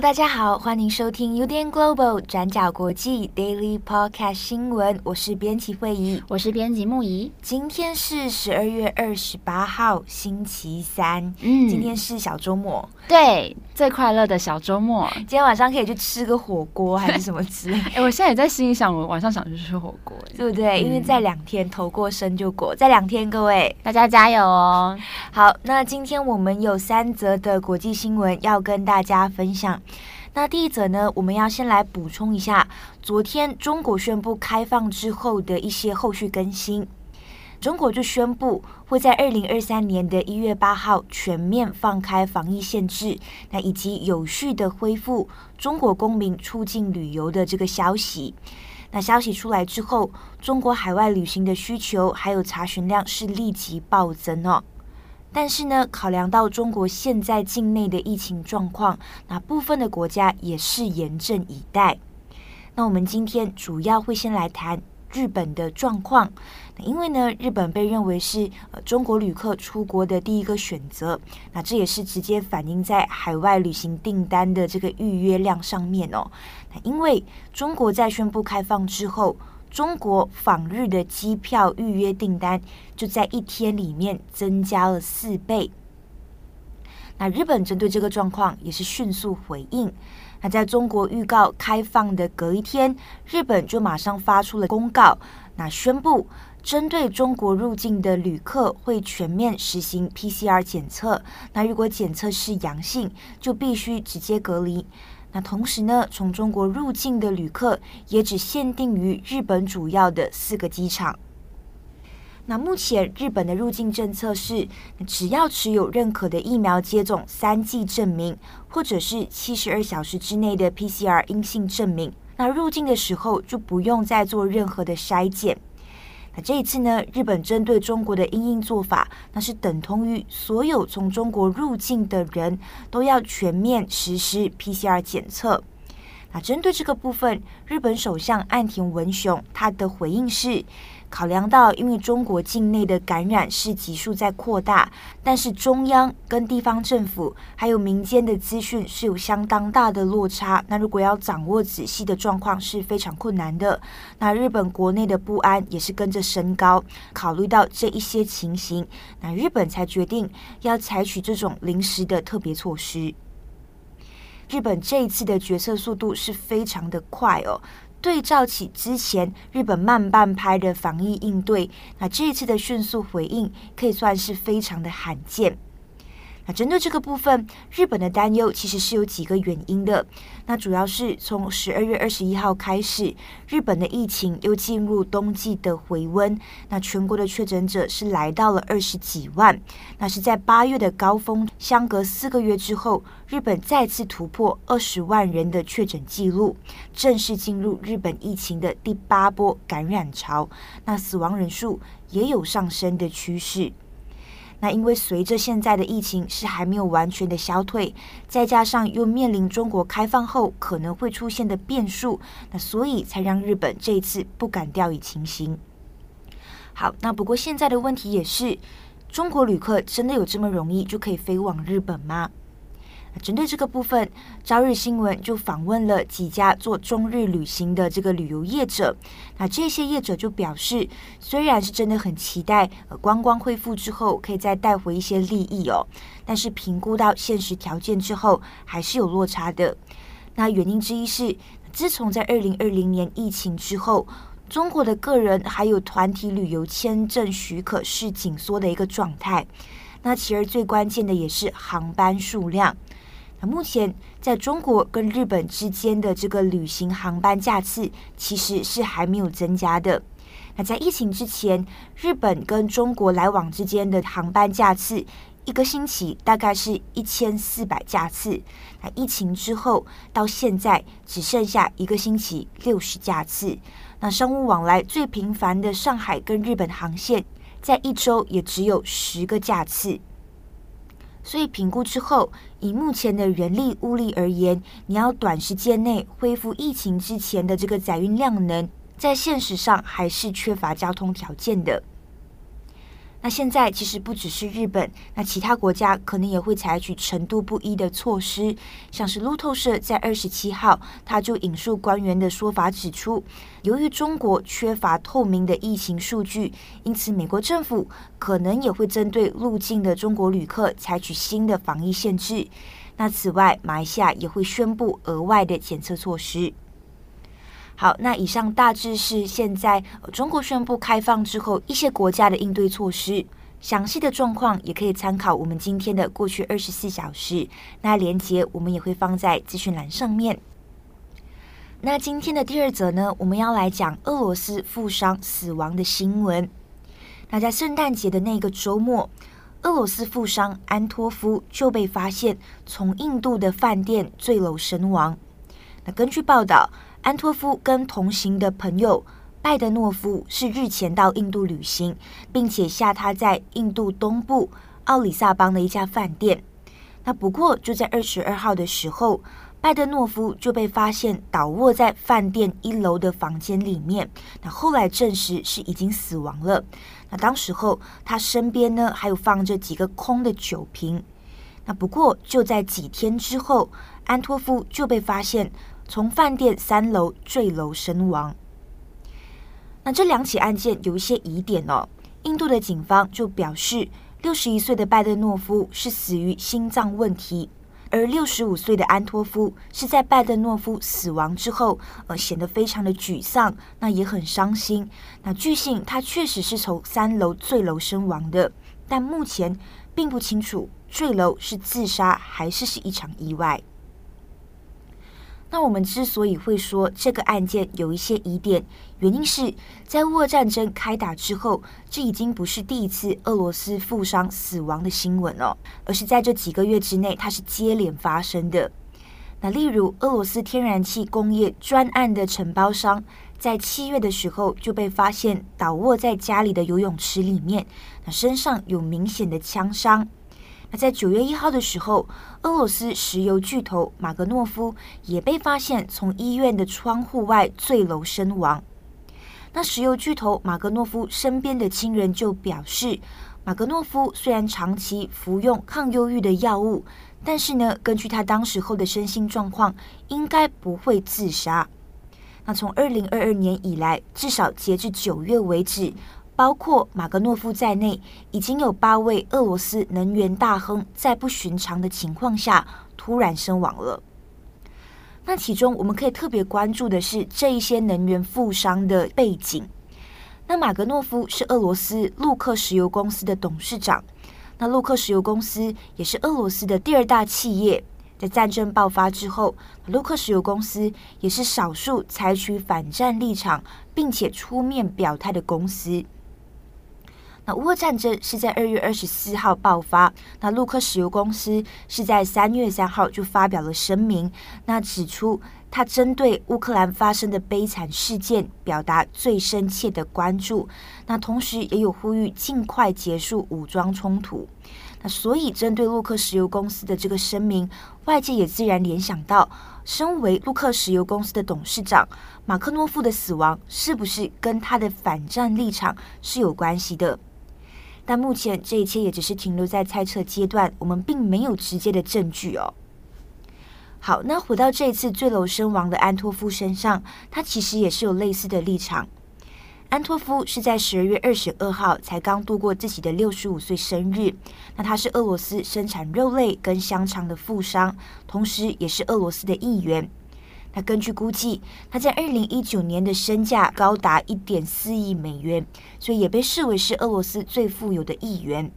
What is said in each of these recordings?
Hello，大家好，欢迎收听 UDN Global 转角国际 Daily Podcast 新闻。我是编辑会仪，我是编辑木仪。今天是十二月二十八号，星期三。嗯，今天是小周末，对，最快乐的小周末。今天晚上可以去吃个火锅，还是 什么之类。哎，我现在也在心里想，我晚上想去吃火锅，对不对？嗯、因为在两天头过身就过，在两天，各位大家加油哦。好，那今天我们有三则的国际新闻要跟大家分享。那第一则呢，我们要先来补充一下，昨天中国宣布开放之后的一些后续更新。中国就宣布会在二零二三年的一月八号全面放开防疫限制，那以及有序的恢复中国公民出境旅游的这个消息。那消息出来之后，中国海外旅行的需求还有查询量是立即暴增哦。但是呢，考量到中国现在境内的疫情状况，那部分的国家也是严阵以待。那我们今天主要会先来谈日本的状况，因为呢，日本被认为是中国旅客出国的第一个选择，那这也是直接反映在海外旅行订单的这个预约量上面哦。那因为中国在宣布开放之后。中国访日的机票预约订单就在一天里面增加了四倍。那日本针对这个状况也是迅速回应。那在中国预告开放的隔一天，日本就马上发出了公告，那宣布针对中国入境的旅客会全面实行 PCR 检测。那如果检测是阳性，就必须直接隔离。那同时呢，从中国入境的旅客也只限定于日本主要的四个机场。那目前日本的入境政策是，只要持有认可的疫苗接种三剂证明，或者是七十二小时之内的 PCR 阴性证明，那入境的时候就不用再做任何的筛检。这一次呢，日本针对中国的因应做法，那是等同于所有从中国入境的人都要全面实施 PCR 检测。那针对这个部分，日本首相岸田文雄他的回应是。考量到，因为中国境内的感染是急速在扩大，但是中央跟地方政府还有民间的资讯是有相当大的落差。那如果要掌握仔细的状况是非常困难的。那日本国内的不安也是跟着升高。考虑到这一些情形，那日本才决定要采取这种临时的特别措施。日本这一次的决策速度是非常的快哦。对照起之前日本慢半拍的防疫应对，那这一次的迅速回应可以算是非常的罕见。针对这个部分，日本的担忧其实是有几个原因的。那主要是从十二月二十一号开始，日本的疫情又进入冬季的回温，那全国的确诊者是来到了二十几万。那是在八月的高峰，相隔四个月之后，日本再次突破二十万人的确诊记录，正式进入日本疫情的第八波感染潮。那死亡人数也有上升的趋势。那因为随着现在的疫情是还没有完全的消退，再加上又面临中国开放后可能会出现的变数，那所以才让日本这一次不敢掉以轻心。好，那不过现在的问题也是，中国旅客真的有这么容易就可以飞往日本吗？针对这个部分，朝日新闻就访问了几家做中日旅行的这个旅游业者。那这些业者就表示，虽然是真的很期待观光恢复之后可以再带回一些利益哦，但是评估到现实条件之后，还是有落差的。那原因之一是，自从在二零二零年疫情之后，中国的个人还有团体旅游签证许可是紧缩的一个状态。那其实最关键的也是航班数量。那目前在中国跟日本之间的这个旅行航班架次其实是还没有增加的。那在疫情之前，日本跟中国来往之间的航班架次一个星期大概是一千四百架次。那疫情之后到现在只剩下一个星期六十架次。那商务往来最频繁的上海跟日本航线，在一周也只有十个架次。所以评估之后，以目前的人力物力而言，你要短时间内恢复疫情之前的这个载运量能，在现实上还是缺乏交通条件的。那现在其实不只是日本，那其他国家可能也会采取程度不一的措施。像是路透社在二十七号，他就引述官员的说法指出，由于中国缺乏透明的疫情数据，因此美国政府可能也会针对入境的中国旅客采取新的防疫限制。那此外，马来西亚也会宣布额外的检测措施。好，那以上大致是现在中国宣布开放之后一些国家的应对措施，详细的状况也可以参考我们今天的过去二十四小时。那连接我们也会放在资讯栏上面。那今天的第二则呢，我们要来讲俄罗斯富商死亡的新闻。那在圣诞节的那个周末，俄罗斯富商安托夫就被发现从印度的饭店坠楼身亡。那根据报道。安托夫跟同行的朋友拜德诺夫是日前到印度旅行，并且下榻在印度东部奥里萨邦的一家饭店。那不过就在二十二号的时候，拜德诺夫就被发现倒卧在饭店一楼的房间里面。那后来证实是已经死亡了。那当时候他身边呢还有放着几个空的酒瓶。那不过就在几天之后，安托夫就被发现。从饭店三楼坠楼身亡。那这两起案件有一些疑点哦。印度的警方就表示，六十一岁的拜德诺夫是死于心脏问题，而六十五岁的安托夫是在拜德诺夫死亡之后，呃，显得非常的沮丧，那也很伤心。那据信他确实是从三楼坠楼身亡的，但目前并不清楚坠楼是自杀还是是一场意外。那我们之所以会说这个案件有一些疑点，原因是在乌俄战争开打之后，这已经不是第一次俄罗斯富商死亡的新闻了，而是在这几个月之内，它是接连发生的。那例如，俄罗斯天然气工业专案的承包商，在七月的时候就被发现倒卧在家里的游泳池里面，那身上有明显的枪伤。那在九月一号的时候，俄罗斯石油巨头马格诺夫也被发现从医院的窗户外坠楼身亡。那石油巨头马格诺夫身边的亲人就表示，马格诺夫虽然长期服用抗忧郁的药物，但是呢，根据他当时候的身心状况，应该不会自杀。那从二零二二年以来，至少截至九月为止。包括马格诺夫在内，已经有八位俄罗斯能源大亨在不寻常的情况下突然身亡了。那其中我们可以特别关注的是这一些能源富商的背景。那马格诺夫是俄罗斯陆克石油公司的董事长，那陆克石油公司也是俄罗斯的第二大企业。在战争爆发之后，陆克石油公司也是少数采取反战立场并且出面表态的公司。乌俄战争是在二月二十四号爆发，那陆克石油公司是在三月三号就发表了声明，那指出他针对乌克兰发生的悲惨事件表达最深切的关注，那同时也有呼吁尽快结束武装冲突。那所以针对陆克石油公司的这个声明，外界也自然联想到，身为陆克石油公司的董事长马克诺夫的死亡，是不是跟他的反战立场是有关系的？但目前这一切也只是停留在猜测阶段，我们并没有直接的证据哦。好，那回到这一次坠楼身亡的安托夫身上，他其实也是有类似的立场。安托夫是在十二月二十二号才刚度过自己的六十五岁生日。那他是俄罗斯生产肉类跟香肠的富商，同时也是俄罗斯的议员。那根据估计，他在二零一九年的身价高达一点四亿美元，所以也被视为是俄罗斯最富有的议员。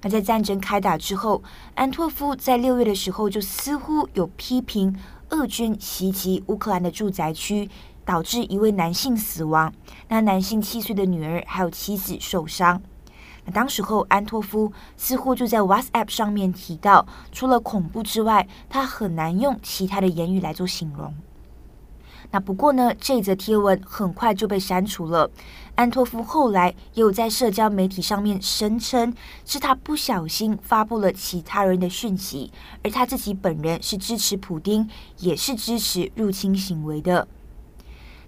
那在战争开打之后，安托夫在六月的时候就似乎有批评俄军袭击乌克兰的住宅区，导致一位男性死亡，那男性七岁的女儿还有妻子受伤。当时候，安托夫似乎就在 WhatsApp 上面提到，除了恐怖之外，他很难用其他的言语来做形容。那不过呢，这则贴文很快就被删除了。安托夫后来也有在社交媒体上面声称，是他不小心发布了其他人的讯息，而他自己本人是支持普丁，也是支持入侵行为的。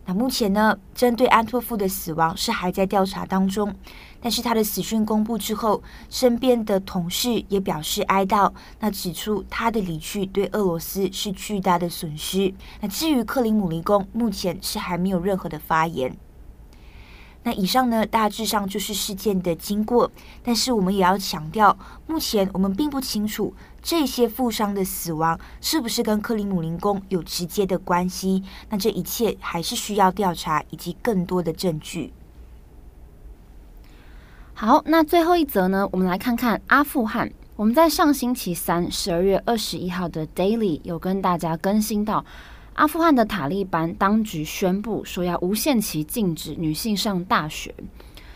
那目前呢，针对安托夫的死亡是还在调查当中，但是他的死讯公布之后，身边的同事也表示哀悼，那指出他的离去对俄罗斯是巨大的损失。那至于克里姆林宫，目前是还没有任何的发言。那以上呢，大致上就是事件的经过，但是我们也要强调，目前我们并不清楚这些富商的死亡是不是跟克里姆林宫有直接的关系。那这一切还是需要调查以及更多的证据。好，那最后一则呢，我们来看看阿富汗。我们在上星期三，十二月二十一号的 Daily 有跟大家更新到。阿富汗的塔利班当局宣布说要无限期禁止女性上大学。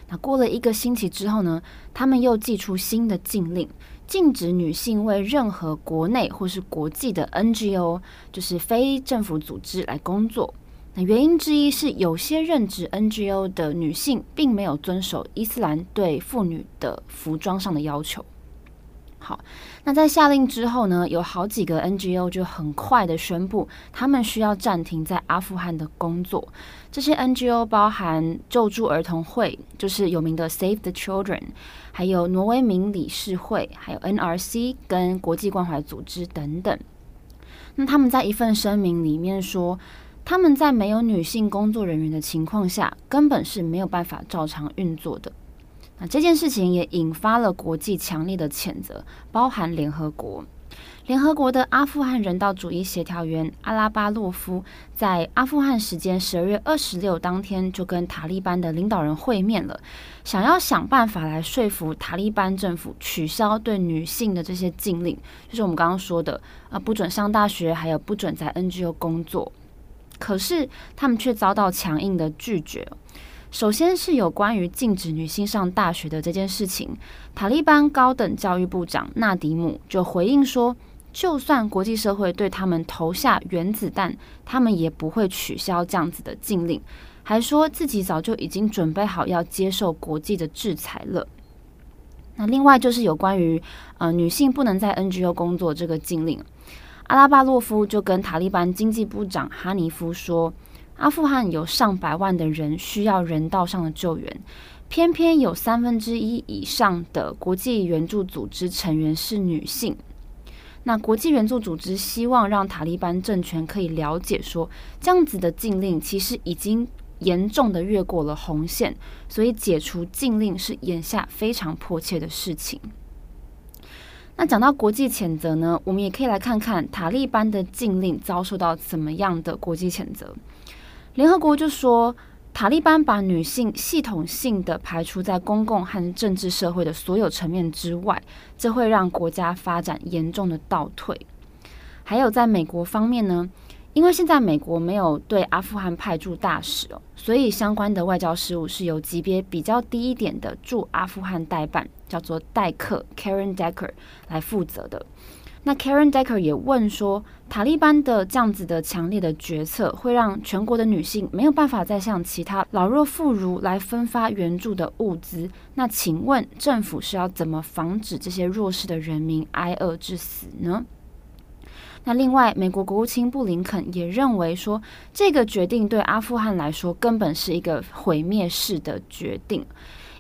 那过了一个星期之后呢，他们又祭出新的禁令，禁止女性为任何国内或是国际的 NGO，就是非政府组织来工作。那原因之一是有些任职 NGO 的女性并没有遵守伊斯兰对妇女的服装上的要求。好，那在下令之后呢，有好几个 NGO 就很快的宣布，他们需要暂停在阿富汗的工作。这些 NGO 包含救助儿童会，就是有名的 Save the Children，还有挪威民理事会，还有 NRC 跟国际关怀组织等等。那他们在一份声明里面说，他们在没有女性工作人员的情况下，根本是没有办法照常运作的。那这件事情也引发了国际强烈的谴责，包含联合国。联合国的阿富汗人道主义协调员阿拉巴洛夫在阿富汗时间十二月二十六当天就跟塔利班的领导人会面了，想要想办法来说服塔利班政府取消对女性的这些禁令，就是我们刚刚说的啊，不准上大学，还有不准在 NGO 工作。可是他们却遭到强硬的拒绝。首先是有关于禁止女性上大学的这件事情，塔利班高等教育部长纳迪姆就回应说，就算国际社会对他们投下原子弹，他们也不会取消这样子的禁令，还说自己早就已经准备好要接受国际的制裁了。那另外就是有关于呃女性不能在 NGO 工作这个禁令，阿拉巴洛夫就跟塔利班经济部长哈尼夫说。阿富汗有上百万的人需要人道上的救援，偏偏有三分之一以上的国际援助组织成员是女性。那国际援助组织希望让塔利班政权可以了解说，这样子的禁令其实已经严重的越过了红线，所以解除禁令是眼下非常迫切的事情。那讲到国际谴责呢，我们也可以来看看塔利班的禁令遭受到怎么样的国际谴责。联合国就说，塔利班把女性系统性的排除在公共和政治社会的所有层面之外，这会让国家发展严重的倒退。还有在美国方面呢，因为现在美国没有对阿富汗派驻大使哦，所以相关的外交事务是由级别比较低一点的驻阿富汗代办，叫做代克 Karen Decker 来负责的。那 Karen Decker 也问说，塔利班的这样子的强烈的决策，会让全国的女性没有办法再向其他老弱妇孺来分发援助的物资。那请问政府是要怎么防止这些弱势的人民挨饿致死呢？那另外，美国国务卿布林肯也认为说，这个决定对阿富汗来说根本是一个毁灭式的决定。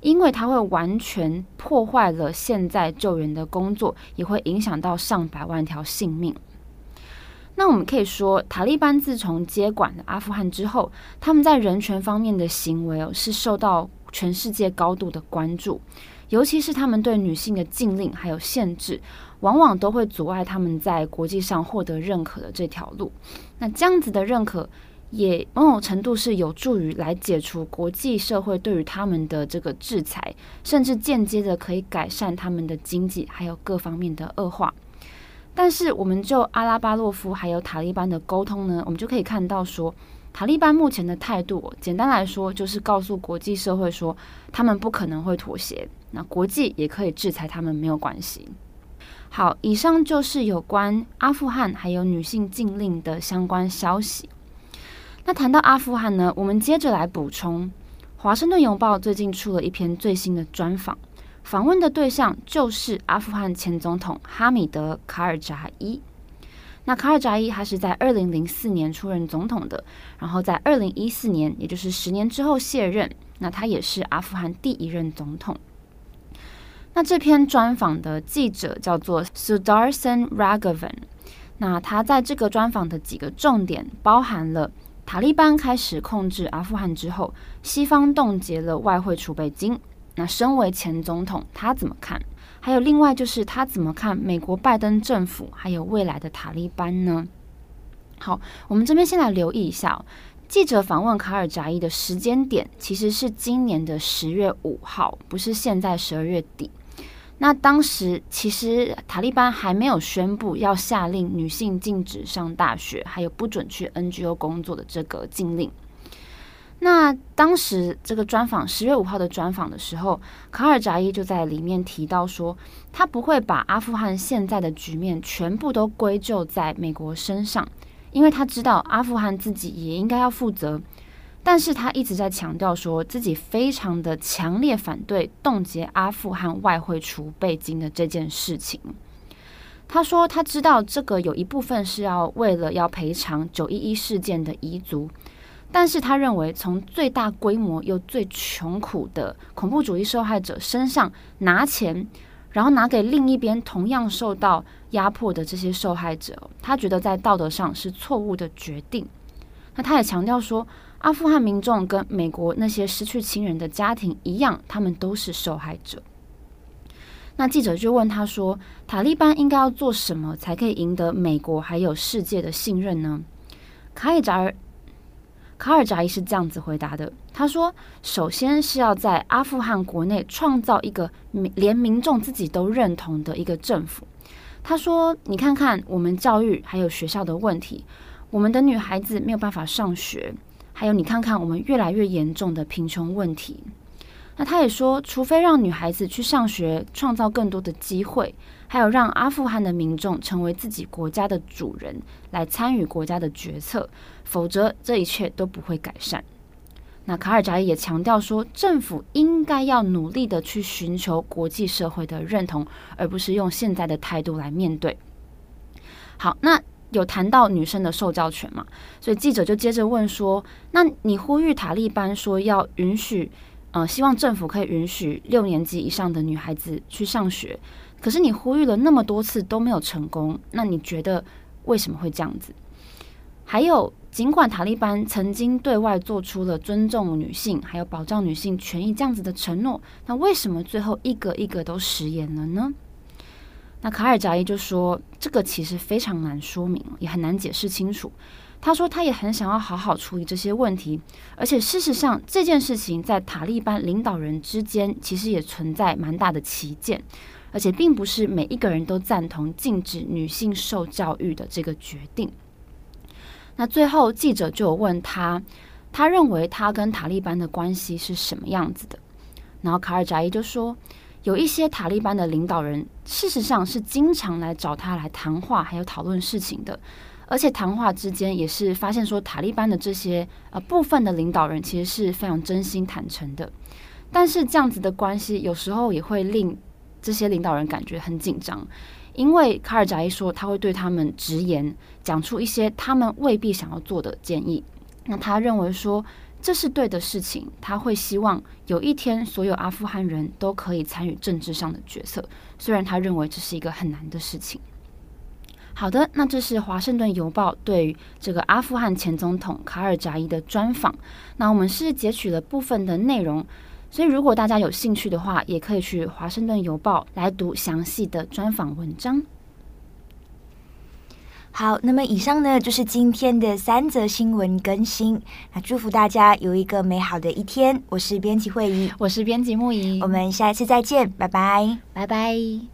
因为它会完全破坏了现在救援的工作，也会影响到上百万条性命。那我们可以说，塔利班自从接管了阿富汗之后，他们在人权方面的行为哦，是受到全世界高度的关注，尤其是他们对女性的禁令还有限制，往往都会阻碍他们在国际上获得认可的这条路。那这样子的认可，也某种程度是有助于来解除国际社会对于他们的这个制裁，甚至间接的可以改善他们的经济，还有各方面的恶化。但是，我们就阿拉巴洛夫还有塔利班的沟通呢，我们就可以看到说，塔利班目前的态度，简单来说就是告诉国际社会说，他们不可能会妥协，那国际也可以制裁他们，没有关系。好，以上就是有关阿富汗还有女性禁令的相关消息。那谈到阿富汗呢，我们接着来补充，《华盛顿邮报最近出了一篇最新的专访，访问的对象就是阿富汗前总统哈米德·卡尔扎伊。那卡尔扎伊他是在二零零四年出任总统的，然后在二零一四年，也就是十年之后卸任。那他也是阿富汗第一任总统。那这篇专访的记者叫做 Sudarshan Ragavan，。那他在这个专访的几个重点包含了塔利班开始控制阿富汗之后，西方冻结了外汇储备金。那身为前总统，他怎么看？还有另外就是他怎么看美国拜登政府还有未来的塔利班呢？好，我们这边先来留意一下哦，记者访问卡尔扎伊的时间点其实是今年的十月五号，不是现在十二月底。那当时其实塔利班还没有宣布要下令女性禁止上大学，还有不准去 NGO 工作的这个禁令。那当时这个专访，十月五号的专访的时候，卡尔扎伊就在里面提到说，他不会把阿富汗现在的局面全部都归咎在美国身上，因为他知道阿富汗自己也应该要负责。但是他一直在强调说自己非常的强烈反对冻结阿富汗外汇储备金的这件事情。他说他知道这个有一部分是要为了要赔偿九一一事件的遗族。但是他认为，从最大规模又最穷苦的恐怖主义受害者身上拿钱，然后拿给另一边同样受到压迫的这些受害者，他觉得在道德上是错误的决定。那他也强调说，阿富汗民众跟美国那些失去亲人的家庭一样，他们都是受害者。那记者就问他说：“塔利班应该要做什么才可以赢得美国还有世界的信任呢？”卡尔扎尔。卡尔扎伊是这样子回答的：“他说，首先是要在阿富汗国内创造一个连民众自己都认同的一个政府。他说，你看看我们教育还有学校的问题，我们的女孩子没有办法上学，还有你看看我们越来越严重的贫穷问题。那他也说，除非让女孩子去上学，创造更多的机会。”还有让阿富汗的民众成为自己国家的主人，来参与国家的决策，否则这一切都不会改善。那卡尔扎伊也强调说，政府应该要努力的去寻求国际社会的认同，而不是用现在的态度来面对。好，那有谈到女生的受教权嘛？所以记者就接着问说：“那你呼吁塔利班说要允许，呃，希望政府可以允许六年级以上的女孩子去上学。”可是你呼吁了那么多次都没有成功，那你觉得为什么会这样子？还有，尽管塔利班曾经对外做出了尊重女性还有保障女性权益这样子的承诺，那为什么最后一个一个都食言了呢？那卡尔扎伊就说，这个其实非常难说明，也很难解释清楚。他说他也很想要好好处理这些问题，而且事实上这件事情在塔利班领导人之间其实也存在蛮大的歧见。而且并不是每一个人都赞同禁止女性受教育的这个决定。那最后记者就有问他，他认为他跟塔利班的关系是什么样子的？然后卡尔扎伊就说，有一些塔利班的领导人事实上是经常来找他来谈话，还有讨论事情的。而且谈话之间也是发现说，塔利班的这些呃部分的领导人其实是非常真心坦诚的。但是这样子的关系有时候也会令。这些领导人感觉很紧张，因为卡尔扎伊说他会对他们直言，讲出一些他们未必想要做的建议。那他认为说这是对的事情，他会希望有一天所有阿富汗人都可以参与政治上的决策，虽然他认为这是一个很难的事情。好的，那这是华盛顿邮报对于这个阿富汗前总统卡尔扎伊的专访。那我们是截取了部分的内容。所以，如果大家有兴趣的话，也可以去《华盛顿邮报》来读详细的专访文章。好，那么以上呢就是今天的三则新闻更新。那祝福大家有一个美好的一天。我是编辑惠仪，我是编辑牧宜，我们下一次再见，拜拜，拜拜。